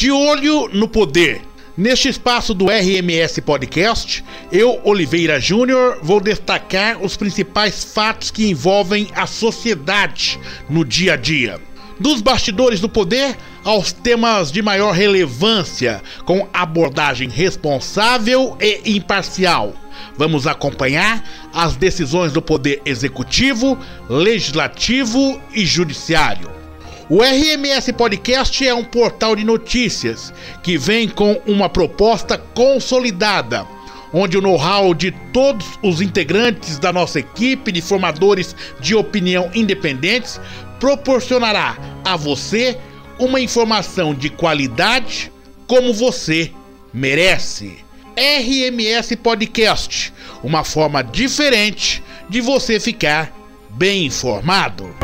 De olho no poder. Neste espaço do RMS Podcast, eu, Oliveira Júnior, vou destacar os principais fatos que envolvem a sociedade no dia a dia. Dos bastidores do poder aos temas de maior relevância, com abordagem responsável e imparcial. Vamos acompanhar as decisões do Poder Executivo, Legislativo e Judiciário. O RMS Podcast é um portal de notícias que vem com uma proposta consolidada, onde o know-how de todos os integrantes da nossa equipe de formadores de opinião independentes proporcionará a você uma informação de qualidade como você merece. RMS Podcast, uma forma diferente de você ficar bem informado.